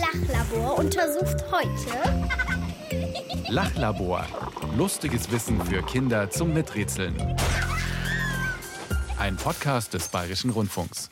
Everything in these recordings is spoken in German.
Lachlabor untersucht heute Lachlabor. Lustiges Wissen für Kinder zum Miträtseln. Ein Podcast des Bayerischen Rundfunks.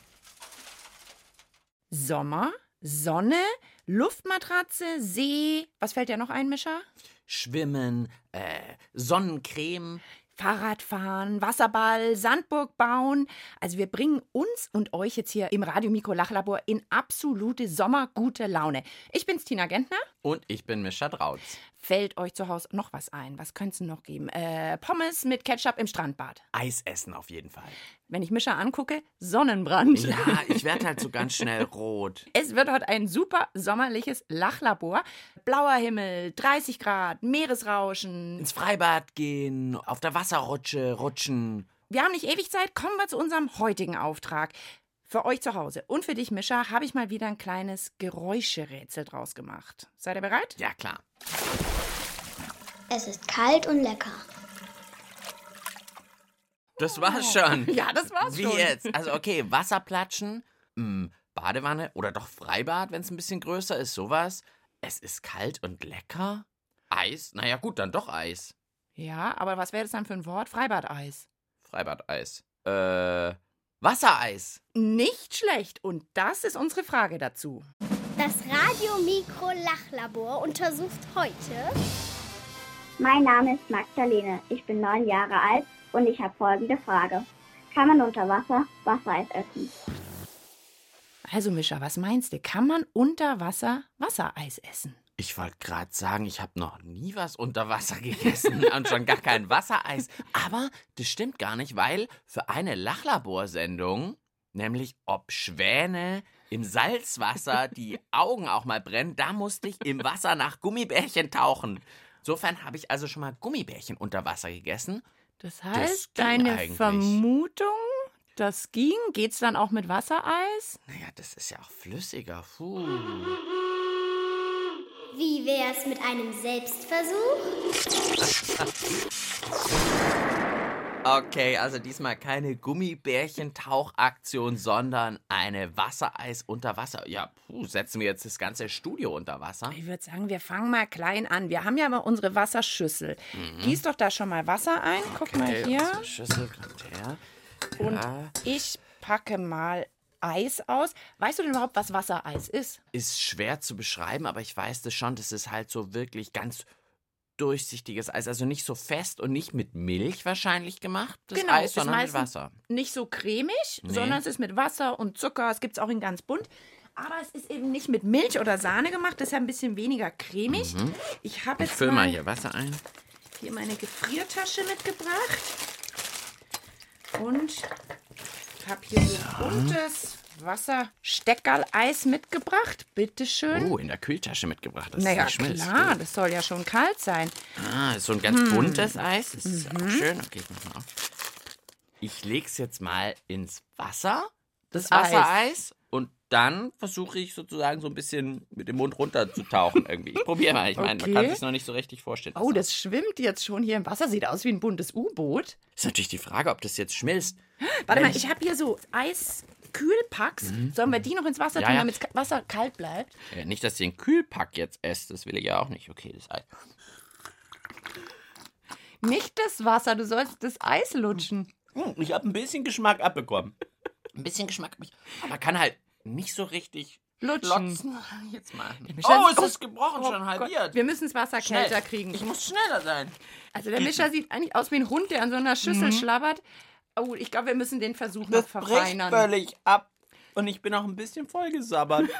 Sommer, Sonne, Luftmatratze, See. Was fällt dir noch ein, Mischa? Schwimmen, äh, Sonnencreme. Fahrradfahren, Wasserball, Sandburg bauen. Also wir bringen uns und euch jetzt hier im Radio Mikro Lachlabor in absolute sommergute Laune. Ich bin's Tina Gentner. Und ich bin Mischa Drautz. Fällt euch zu Hause noch was ein? Was könnte es noch geben? Äh, Pommes mit Ketchup im Strandbad. Eis essen auf jeden Fall. Wenn ich Mischa angucke, Sonnenbrand. Ja, ich werde halt so ganz schnell rot. Es wird heute ein super sommerliches Lachlabor. Blauer Himmel, 30 Grad, Meeresrauschen. Ins Freibad gehen, auf der Wasserrutsche rutschen. Wir haben nicht ewig Zeit, kommen wir zu unserem heutigen Auftrag. Für euch zu Hause und für dich, Mischa, habe ich mal wieder ein kleines Geräuscherätsel draus gemacht. Seid ihr bereit? Ja, klar. Es ist kalt und lecker. Das war's schon. Ja, das war's Wie schon. jetzt? Also, okay, Wasserplatschen, mh, Badewanne oder doch Freibad, wenn es ein bisschen größer ist, sowas. Es ist kalt und lecker. Eis? Naja, gut, dann doch Eis. Ja, aber was wäre das dann für ein Wort? Freibadeis. Freibadeis. Äh, Wassereis. Nicht schlecht. Und das ist unsere Frage dazu. Das Radio Mikro Lachlabor untersucht heute Mein Name ist Magdalene. Ich bin neun Jahre alt und ich habe folgende Frage. Kann man unter Wasser Wassereis essen? Also, Mischa, was meinst du? Kann man unter Wasser Wassereis essen? Ich wollte gerade sagen, ich habe noch nie was unter Wasser gegessen und schon gar kein Wassereis. Aber das stimmt gar nicht, weil für eine Lachlaborsendung, nämlich ob Schwäne im Salzwasser die Augen auch mal brennen, da musste ich im Wasser nach Gummibärchen tauchen. Insofern habe ich also schon mal Gummibärchen unter Wasser gegessen. Das heißt, ging deine eigentlich. Vermutung, das ging, geht's dann auch mit Wassereis? Naja, das ist ja auch flüssiger. Puh. Wie wär's mit einem Selbstversuch? Okay, also diesmal keine Gummibärchen-Tauchaktion, sondern eine Wassereis unter Wasser. Ja, puh, setzen wir jetzt das ganze Studio unter Wasser? Ich würde sagen, wir fangen mal klein an. Wir haben ja mal unsere Wasserschüssel. Gieß doch da schon mal Wasser ein. Guck mal Okay, hier. unsere Schüssel kommt her. Und Ja, ich packe mal Eis aus. Weißt du denn überhaupt, was Wassereis ist? ist schwer zu beschreiben, aber ich weiß das schon. Das ist halt so wirklich ganz durchsichtiges Eis. Also nicht so fest und nicht mit Milch wahrscheinlich gemacht, das Genau, Eis, ist sondern mit Wasser. Nicht so cremig, Nee. sondern es ist mit Wasser und Zucker. Es gibt es auch in ganz bunt. Aber es ist eben nicht mit Milch oder Sahne gemacht, deshalb ein bisschen weniger cremig. Ich habe Ich jetzt fülle mal mal hier Wasser ein. hier meine Gefriertasche mitgebracht. Und ich habe hier so buntes Wassersteckerl-Eis mitgebracht. Bitteschön. Oh, in der Kühltasche mitgebracht. Das naja, nicht schmilzt. klar, das soll ja schon kalt sein. Ah, ist so ein ganz Hm. buntes Eis. Das ist Mhm. auch schön. Okay, ich mach mal auf. Ich leg's jetzt mal ins Wasser, das, Das Eis. Wassereis, dann versuche ich sozusagen so ein bisschen mit dem Mund runterzutauchen irgendwie. Ich probiere mal. Ich meine, man kann Okay. sich noch nicht so richtig vorstellen. Oh, das schwimmt jetzt schon hier im Wasser. Sieht aus wie ein buntes U-Boot. ist natürlich die Frage, ob das jetzt schmilzt. Warte mal, ich habe hier so Eiskühlpacks. Sollen wir die noch ins Wasser Mhm. Ja, tun, damit das Wasser kalt bleibt? Ja, nicht, dass ihr den Kühlpack jetzt esst, das will ich ja auch nicht. Okay, das Eis. Nicht das Wasser, du sollst das Eis lutschen. Hm, Ich habe ein bisschen Geschmack abbekommen. Ein bisschen Geschmack. Aber kann halt nicht so richtig Lutschen. Jetzt mal. Oh, es ist gebrochen, schon halbiert. Wir müssen das Wasser Schnell. kälter kriegen. Ich muss schneller sein. Also der Mischer sieht eigentlich aus wie ein Hund, der an so einer Schüssel schlabbert. Oh, ich glaube, wir müssen den Versuch noch verfeinern. völlig ab. Und ich bin auch ein bisschen vollgesabbert.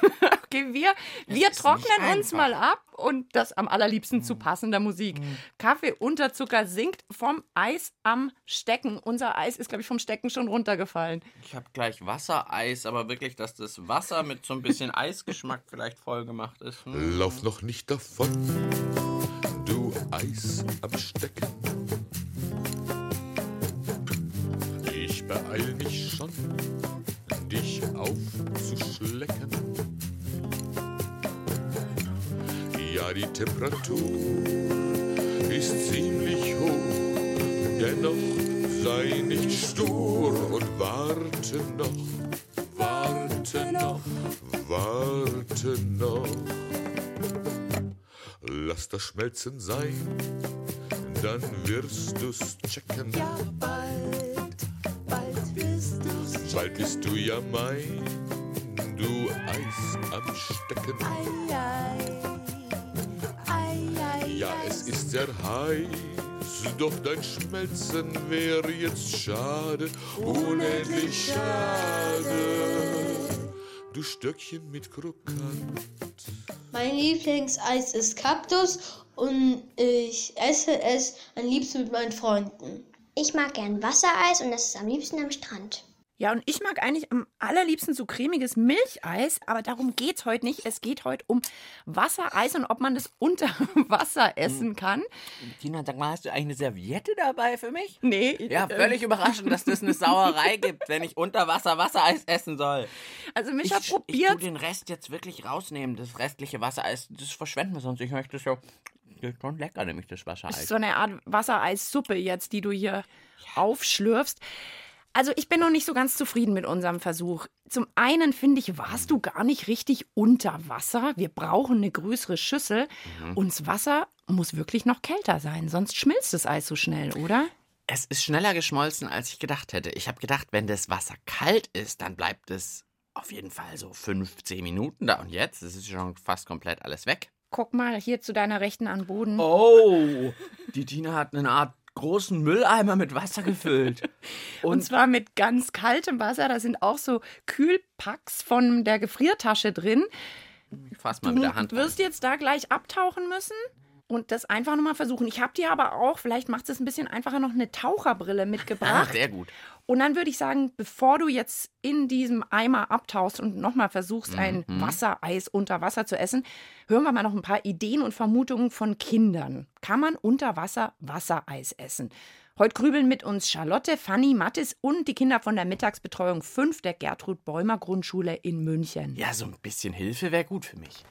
Okay, wir, wir trocknen uns mal ab und das am allerliebsten Mhm. zu passender Musik. Kaffee Unterzucker sinkt vom Eis am Stecken. Unser Eis ist, glaube ich, vom Stecken schon runtergefallen. Ich habe gleich Wassereis, aber wirklich, dass das Wasser mit so ein bisschen Eisgeschmack vielleicht voll gemacht ist. Hm. Lauf noch nicht davon, du Eis am Stecken. Ich beeil mich schon, dich aufzuschlecken. Ja, die Temperatur ist ziemlich hoch, dennoch sei nicht stur und warte noch, warte noch, warte noch. lass das schmelzen sein, dann wirst du's checken. Ja, bald, Bald bist du ja mein, du Eis am Stecken. Ja, es ist sehr heiß, doch dein Schmelzen wäre jetzt schade, unendlich schade. Du Stöckchen mit Krokant. Mein Lieblingseis ist Kaktus und ich esse es am liebsten mit meinen Freunden. Ich mag gern Wassereis und das ist am liebsten am Strand. Ja, und ich mag eigentlich am allerliebsten so cremiges Milcheis, aber darum geht's heute nicht. Es geht heute um Wassereis und ob man das unter Wasser essen kann. Tina, sag mal, hast du eigentlich eine Serviette dabei für mich? Nee. Ja, äh, völlig überraschend, dass das eine Sauerei gibt, wenn ich unter Wasser Wassereis essen soll. Also Ich, Micha ich tu probiert. den Rest jetzt wirklich rausnehmen. Das restliche Wassereis, das verschwenden wir sonst. Ich möchte das ja. Das ist schon lecker, nämlich das Das ist Wassereis. so eine Art Wassereissuppe jetzt, die du hier aufschlürfst. Also ich bin noch nicht so ganz zufrieden mit unserem Versuch. Zum einen finde ich, warst du gar nicht richtig unter Wasser. Wir brauchen eine größere Schüssel. Und das Wasser muss wirklich noch kälter sein, sonst schmilzt das Eis so schnell, oder? Es ist schneller geschmolzen, als ich gedacht hätte. Ich habe gedacht, wenn das Wasser kalt ist, dann bleibt es auf jeden Fall so 15 Minuten da. Und jetzt ist es schon fast komplett alles weg. Guck mal hier zu deiner Rechten an Boden. Oh, die Tina hat eine Art großen Mülleimer mit Wasser gefüllt. Und zwar mit ganz kaltem Wasser. Da sind auch so Kühlpacks von der Gefriertasche drin. Ich fass mal mit der Hand. Du wirst jetzt da gleich abtauchen müssen und das einfach nochmal versuchen. Ich habe dir aber auch, vielleicht macht es ein bisschen einfacher, noch eine Taucherbrille rein. Ah, mitgebracht. sehr gut. Und dann würde ich sagen, bevor du jetzt in diesem Eimer abtauchst und nochmal versuchst, ein Wassereis unter Wasser zu essen, hören wir mal noch ein paar Ideen und Vermutungen von Kindern. Kann man unter Wasser Wassereis essen? Heute grübeln mit uns Charlotte, Fanny, Mattis und die Kinder von der Mittagsbetreuung 5 der Gertrud Bäumer Grundschule in München. Ja, so ein bisschen Hilfe wäre gut für mich.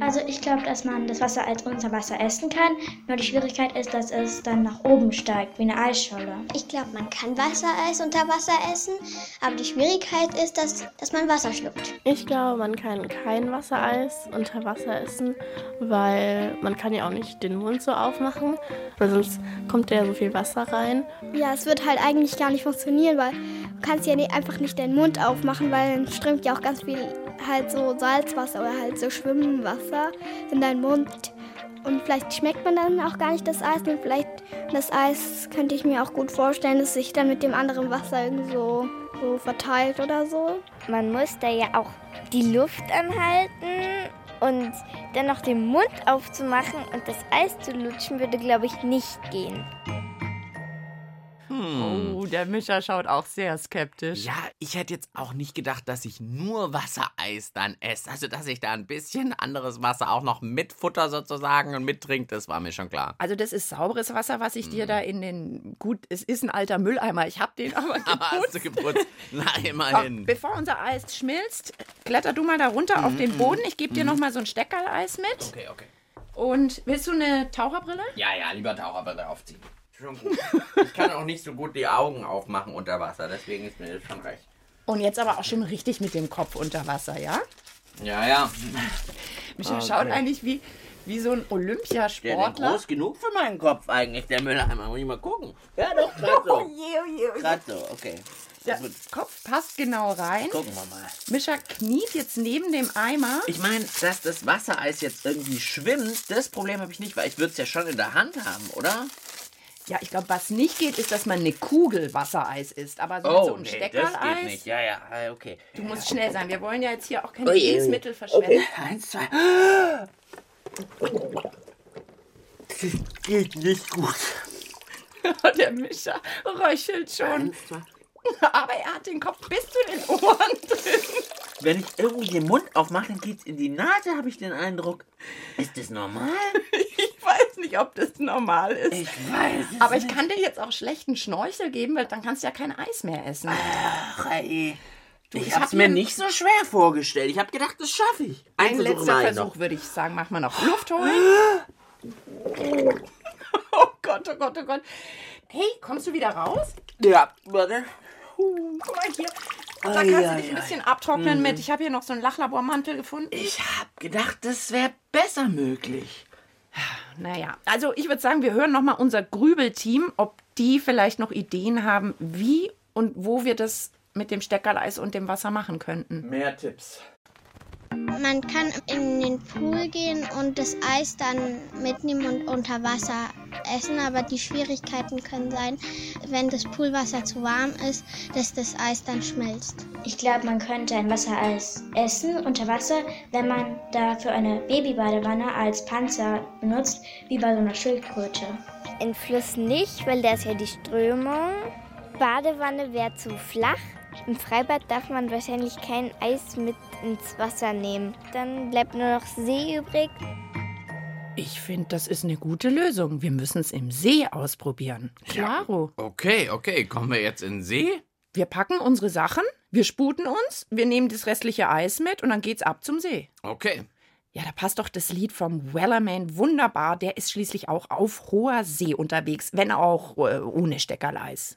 Also ich glaube, dass man das Wasser als unter Wasser essen kann. Nur die Schwierigkeit ist, dass es dann nach oben steigt, wie eine Eisscholle. Ich glaube, man kann Wassereis unter Wasser essen, aber die Schwierigkeit ist, dass, dass man Wasser schluckt. Ich glaube, man kann kein Wassereis unter Wasser essen, weil man kann ja auch nicht den Mund so aufmachen, weil sonst kommt ja so viel Wasser rein. Ja, es wird halt eigentlich gar nicht funktionieren, weil du kannst ja nicht, einfach nicht den Mund aufmachen, weil dann strömt ja auch ganz viel halt so Salzwasser oder halt so Schwimmwasser in deinen Mund. Und vielleicht schmeckt man dann auch gar nicht das Eis und vielleicht das Eis könnte ich mir auch gut vorstellen, dass sich dann mit dem anderen Wasser irgendwie so, so verteilt oder so. Man muss da ja auch die Luft anhalten und dann noch den Mund aufzumachen und das Eis zu lutschen würde, glaube ich, nicht gehen. Hm. Oh, der Mischer schaut auch sehr skeptisch. Ja, ich hätte jetzt auch nicht gedacht, dass ich nur Wassereis dann esse. Also, dass ich da ein bisschen anderes Wasser auch noch mitfutter sozusagen und mittrinke, das war mir schon klar. Also das ist sauberes Wasser, was ich Mhm. dir da in den gut, es ist ein alter Mülleimer. Ich habe den aber Aber hast du geputzt. geputzt? Na, immerhin. Bevor unser Eis schmilzt, kletter du mal da runter auf den Boden. Ich gebe dir noch mal so ein Steckerleis mit. Mhm. Okay, okay. Und willst du eine Taucherbrille? Ja, ja, lieber Taucherbrille aufziehen. Schon gut. Ich kann auch nicht so gut die Augen aufmachen unter Wasser, deswegen ist mir das schon recht. Und jetzt aber auch schon richtig mit dem Kopf unter Wasser, ja? Ja, ja. Micha Okay. schaut eigentlich wie, wie so ein Der ist Olympiasportler. groß genug für meinen Kopf eigentlich, der Mülleimer. Muss ich mal gucken. Ja, doch, grad Oh so. je, oh je, oh je. Grad so, okay. Der Kopf passt genau rein. gucken wir mal. Mischa kniet jetzt neben dem Eimer. Ich meine, dass das Wassereis jetzt irgendwie schwimmt, das Problem habe ich nicht, weil ich würde es ja schon in der Hand haben, oder? Ja, ich glaube, was nicht geht, ist, dass man eine Kugel Wassereis isst. Aber so, Oh, so ein nee, Steckerleis. das geht nicht. Ja, ja, ah, okay. Du musst schnell sein. Wir wollen ja jetzt hier auch kein Ui, ui, ui. Lebensmittel verschwenden. Okay, eins, zwei. Das geht nicht gut. Der Mischer röchelt schon. Eins, zwei. Aber er hat den Kopf bis zu den Ohren drin. Wenn ich irgendwie den Mund aufmache, dann geht's in die Nase, habe ich den Eindruck. Ist das normal? Ich weiß nicht, ob das normal ist. Ich weiß es Aber ich kann dir jetzt auch schlechten Schnorchel geben, weil dann kannst du ja kein Eis mehr essen. Ach, ey. Du, ich ich hab's hab mir nicht so schwer vorgestellt. Ich habe gedacht, das schaffe ich. Ein Versuch letzter Versuch, würde ich sagen. Mach mal noch Luft holen. Oh Gott, oh Gott, oh Gott. Hey, kommst du wieder raus? Ja, warte. Guck mal hier. Da kannst du dich ein bisschen abtrocknen mit. Ich habe hier noch so einen Lachlabormantel gefunden. Ich habe gedacht, das wäre besser möglich. Naja, also ich würde sagen, wir hören nochmal unser Grübelteam, ob die vielleicht noch Ideen haben, wie und wo wir das mit dem Steckerleis und dem Wasser machen könnten. Mehr Tipps. Man kann in den Pool gehen und das Eis dann mitnehmen und unter Wasser essen, aber die Schwierigkeiten können sein, wenn das Poolwasser zu warm ist, dass das Eis dann schmilzt. Ich glaube, man könnte ein Wassereis essen unter Wasser, wenn man dafür eine Babybadewanne als Panzer benutzt, wie bei so einer Schildkröte. In Fluss nicht, weil da ist ja die Strömung. Badewanne wäre zu flach. Im Freibad darf man wahrscheinlich kein Eis mit ins Wasser nehmen. Dann bleibt nur noch See übrig. Ich finde, das ist eine gute Lösung. Wir müssen es im See ausprobieren. Klaro. Okay, okay. Kommen wir jetzt in den See? Wir packen unsere Sachen, wir sputen uns, wir nehmen das restliche Eis mit und dann geht's ab zum See. Okay. Ja, da passt doch das Lied vom Wellerman wunderbar. Der ist schließlich auch auf hoher See unterwegs, wenn auch äh, ohne Steckerleis.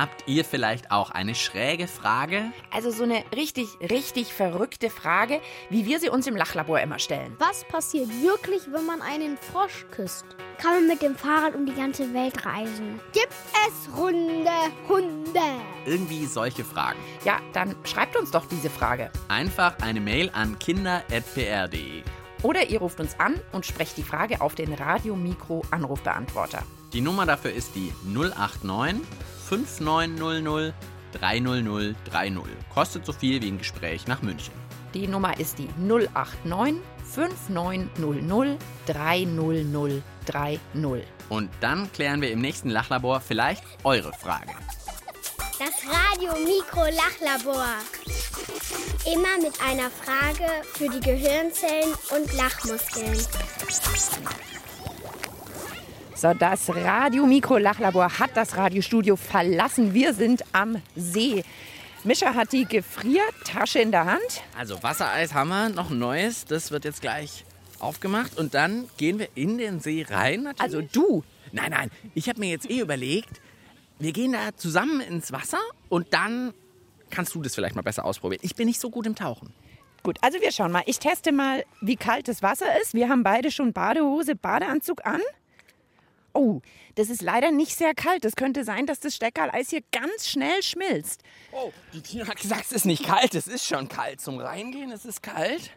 Habt ihr vielleicht auch eine schräge Frage? Also so eine richtig, richtig verrückte Frage, wie wir sie uns im Lachlabor immer stellen. Was passiert wirklich, wenn man einen Frosch küsst? Kann man mit dem Fahrrad um die ganze Welt reisen? Gibt es runde Hunde? Irgendwie solche Fragen. Ja, dann schreibt uns doch diese Frage. Einfach eine Mail an kinder.pr.de. Oder ihr ruft uns an und sprecht die Frage auf den Radio-Mikro Anrufbeantworter. Die Nummer dafür ist die 089 5900 30030. Kostet so viel wie ein Gespräch nach München. Die Nummer ist die 089 5900 30030. Und dann klären wir im nächsten Lachlabor vielleicht eure Frage. Das Radio Mikro Lachlabor. Immer mit einer Frage für die Gehirnzellen und Lachmuskeln. So, das Radio-Mikro-Lachlabor hat das Radiostudio verlassen. Wir sind am See. Mischa hat die Gefriertasche in der Hand. Also Wassereis haben wir, noch ein neues. Das wird jetzt gleich aufgemacht. Und dann gehen wir in den See rein. Natürlich. Also du. Nein, nein. Ich habe mir jetzt eh überlegt, wir gehen da zusammen ins Wasser und dann kannst du das vielleicht mal besser ausprobieren. Ich bin nicht so gut im Tauchen. Gut, also wir schauen mal. Ich teste mal, wie kalt das Wasser ist. Wir haben beide schon Badehose, Badeanzug an. Oh, das ist leider nicht sehr kalt. Es könnte sein, dass das Steckerleis hier ganz schnell schmilzt. Oh, die Tina hat gesagt, es ist nicht kalt. Es ist schon kalt. Zum Reingehen ist es kalt.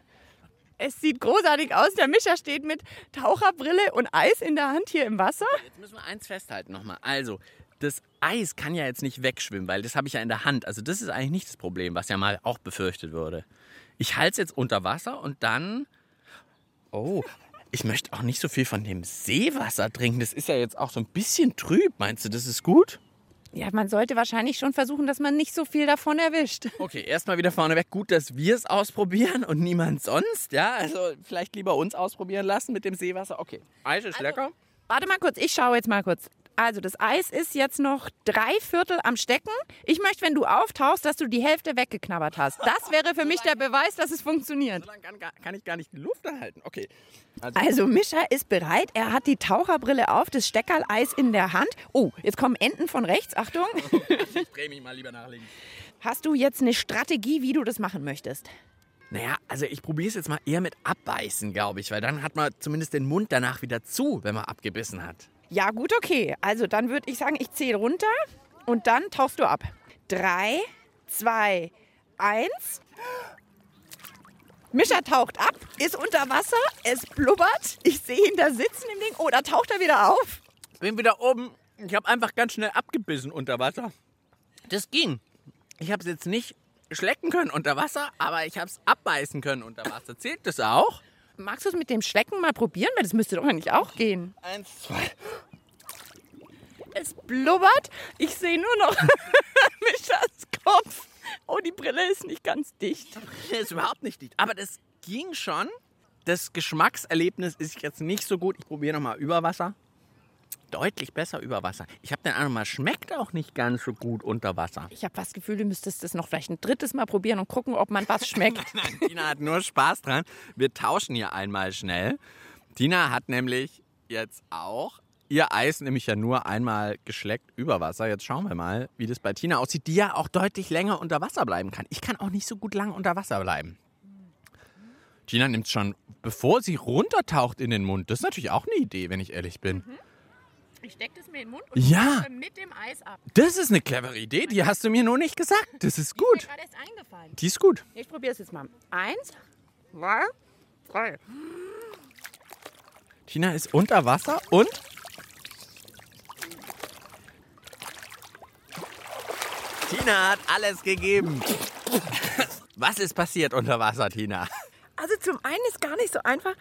Es sieht großartig aus. Der Mischer steht mit Taucherbrille und Eis in der Hand hier im Wasser. Jetzt müssen wir eins festhalten nochmal. Also, das Eis kann ja jetzt nicht wegschwimmen, weil das habe ich ja in der Hand. Also das ist eigentlich nicht das Problem, was ja mal auch befürchtet wurde. Ich halte es jetzt unter Wasser und dann... Oh, ich möchte auch nicht so viel von dem Seewasser trinken. Das ist ja jetzt auch so ein bisschen trüb. Meinst du, das ist gut? Ja, man sollte wahrscheinlich schon versuchen, dass man nicht so viel davon erwischt. Okay, erstmal wieder vorneweg. Gut, dass wir es ausprobieren und niemand sonst. Ja, also vielleicht lieber uns ausprobieren lassen mit dem Seewasser. Okay, Eis ist Also, lecker. Warte mal kurz, ich schaue jetzt mal kurz. Also das Eis ist jetzt noch drei Viertel am Stecken. Ich möchte, wenn du auftauchst, dass du die Hälfte weggeknabbert hast. Das wäre für mich der Beweis, dass es funktioniert. So lange kann, kann ich gar nicht die Luft erhalten. Okay. Also Mischa ist bereit. Er hat die Taucherbrille auf, das Steckerleis in der Hand. Oh, jetzt kommen Enten von rechts. Achtung. ich drehe mich mal lieber nach links. Hast du jetzt eine Strategie, wie du das machen möchtest? Naja, also ich probiere es jetzt mal eher mit Abbeißen, glaube ich, weil dann hat man zumindest den Mund danach wieder zu, wenn man abgebissen hat. Ja, gut, okay. Also dann würde ich sagen, ich zähle runter und dann tauchst du ab. Drei, zwei, eins. Mischa taucht ab, ist unter Wasser, es blubbert. Ich sehe ihn da sitzen im Ding. Oh, da taucht er wieder auf. Bin wieder oben. Ich habe einfach ganz schnell abgebissen unter Wasser. Das ging. Ich habe es jetzt nicht schlecken können unter Wasser, aber ich habe es abbeißen können unter Wasser. Zählt das auch? Magst du es mit dem Schlecken mal probieren? Weil das müsste doch eigentlich auch gehen. Eins, zwei. Es blubbert. Ich sehe nur noch Mischas Kopf. Oh, die Brille ist nicht ganz dicht. Der ist überhaupt nicht dicht. Aber das ging schon. Das Geschmackserlebnis ist jetzt nicht so gut. Ich probiere nochmal über Wasser. Deutlich besser über Wasser. Ich habe den mal, schmeckt auch nicht ganz so gut unter Wasser. Ich habe das Gefühl, du müsstest das noch vielleicht ein drittes Mal probieren und gucken, ob man was schmeckt. Nein, Tina hat nur Spaß dran. Wir tauschen hier einmal schnell. Tina hat nämlich jetzt auch ihr Eis nämlich ja nur einmal geschleckt über Wasser. Jetzt schauen wir mal, wie das bei Tina aussieht, die ja auch deutlich länger unter Wasser bleiben kann. Ich kann auch nicht so gut lang unter Wasser bleiben. Tina nimmt es schon, bevor sie runtertaucht in den Mund. Das ist natürlich auch eine Idee, wenn ich ehrlich bin. Ich stecke das mir in den Mund und Ja. mit dem Eis ab. Das ist eine clevere Idee, die hast du mir nur nicht gesagt. Das ist Die ist gut. mir gerade erst eingefallen. Die ist gut. Ich probiere es jetzt mal. Eins, zwei, drei. Tina ist unter Wasser und Tina hat alles gegeben. Was ist passiert unter Wasser, Tina? Also zum einen ist gar nicht so einfach,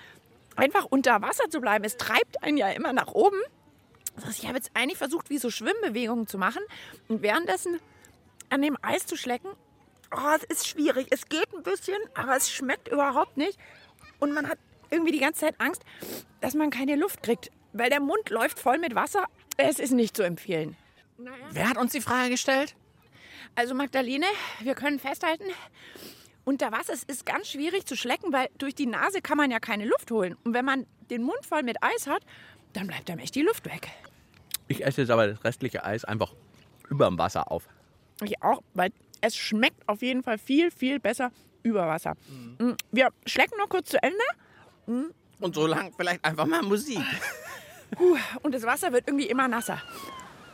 einfach unter Wasser zu bleiben. Es treibt einen ja immer nach oben. Heißt, ich habe jetzt eigentlich versucht, wie so Schwimmbewegungen zu machen und währenddessen an dem Eis zu schlecken. Oh, es ist schwierig. Es geht ein bisschen, aber es schmeckt überhaupt nicht. Und man hat irgendwie die ganze Zeit Angst, dass man keine Luft kriegt, weil der Mund läuft voll mit Wasser. Es ist nicht zu empfehlen. Wer hat uns die Frage gestellt? Also Magdalene, wir können festhalten, unter Wasser es ist ganz schwierig zu schlecken, weil durch die Nase kann man ja keine Luft holen. Und wenn man den Mund voll mit Eis hat, dann bleibt einem echt die Luft weg. Ich esse jetzt aber das restliche Eis einfach über dem Wasser auf. Ich auch, weil es schmeckt auf jeden Fall viel, viel besser über Wasser. Mm, Wir schlecken noch kurz zu Ende. Und so lang vielleicht einfach mal Musik. Puh, Und das Wasser wird irgendwie immer nasser.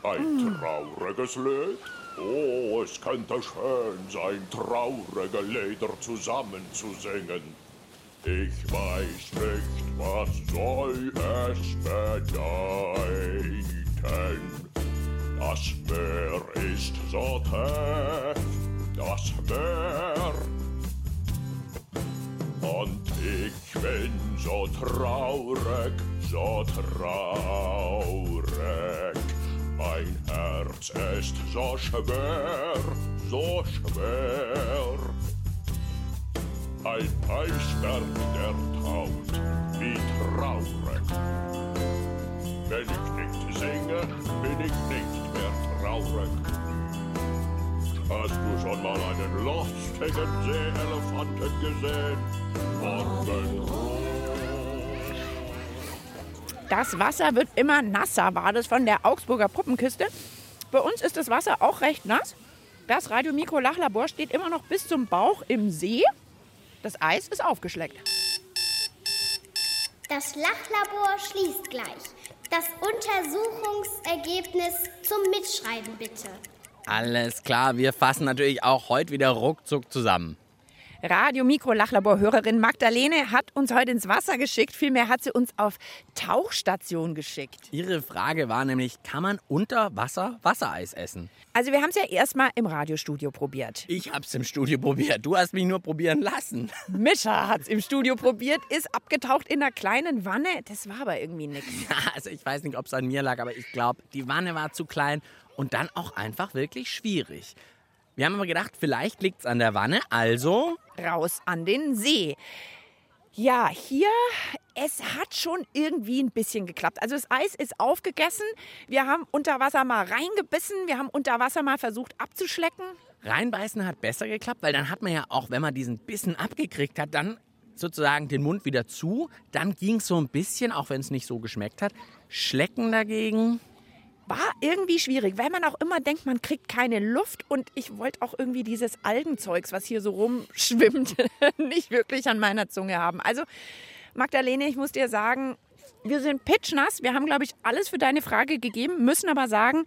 Ein trauriges Lied. Oh, es könnte schön sein, traurige Lieder zusammen zu singen. Ich weiß nicht, was soll es bedeuten. Das Meer ist so tief, das Meer. Und ich bin so traurig, so traurig. Mein Herz ist so schwer, so schwer. Ein Eisberg, der taut, wie traurig. Wenn ich nicht singe, bin ich nicht mehr traurig. Hast du schon mal einen lustigen Seeelefanten gesehen? Morgenrot. Das Wasser wird immer nasser, war das von der Augsburger Puppenkiste. Bei uns ist das Wasser auch recht nass. Das Radiomikro-Lachlabor steht immer noch bis zum Bauch im See. Das Eis ist aufgeschleckt. Das Lachlabor schließt gleich. Das Untersuchungsergebnis zum Mitschreiben bitte. Alles klar, wir fassen natürlich auch heute wieder ruckzuck zusammen. Radio Mikro Lachlabor Hörerin Magdalene hat uns heute ins Wasser geschickt. Vielmehr hat sie uns auf Tauchstation geschickt. Ihre Frage war nämlich, kann man unter Wasser Wassereis essen? Also wir haben es ja erstmal im Radiostudio probiert. Ich hab's im Studio probiert, du hast mich nur probieren lassen. Mischa hat es im Studio probiert, ist abgetaucht in einer kleinen Wanne. Das war aber irgendwie nichts. Ja, also ich weiß nicht, ob es an mir lag, aber ich glaube, die Wanne war zu klein und dann auch einfach wirklich schwierig. Wir haben aber gedacht, vielleicht liegt es an der Wanne, also Raus an den See. Ja, hier, es hat schon irgendwie ein bisschen geklappt. Also das Eis ist aufgegessen. Wir haben unter Wasser mal reingebissen. Wir haben unter Wasser mal versucht abzuschlecken. reinbeißen hat besser geklappt, weil dann hat man ja auch, wenn man diesen Bissen abgekriegt hat, dann sozusagen den Mund wieder zu. Dann ging es so ein bisschen, auch wenn es nicht so geschmeckt hat. Schlecken dagegen. War irgendwie schwierig, weil man auch immer denkt, man kriegt keine Luft. Und ich wollte auch irgendwie dieses Algenzeugs, was hier so rumschwimmt, nicht wirklich an meiner Zunge haben. Also, Magdalene, ich muss dir sagen, wir sind pitchnass. Wir haben, glaube ich, alles für deine Frage gegeben, müssen aber sagen,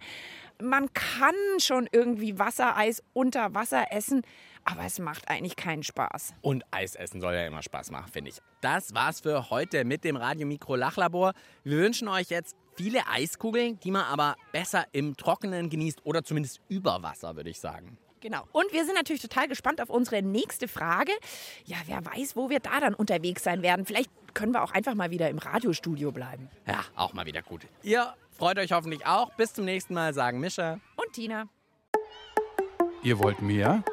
man kann schon irgendwie Wassereis unter Wasser essen, aber es macht eigentlich keinen Spaß. Und Eis essen soll ja immer Spaß machen, finde ich. Das war's für heute mit dem Radio Mikro Lachlabor. Wir wünschen euch jetzt viele Eiskugeln, die man aber besser im Trockenen genießt oder zumindest über Wasser, würde ich sagen. Genau. Und wir sind natürlich total gespannt auf unsere nächste Frage. Ja, wer weiß, wo wir da dann unterwegs sein werden. Vielleicht können wir auch einfach mal wieder im Radiostudio bleiben. Ja, auch mal wieder gut. Ihr freut euch hoffentlich auch. Bis zum nächsten Mal, sagen Mischa. Und Tina. Ihr wollt mehr?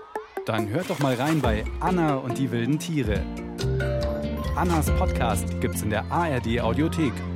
Dann hört doch mal rein bei Anna und die wilden Tiere. Annas Podcast gibt's in der ARD Audiothek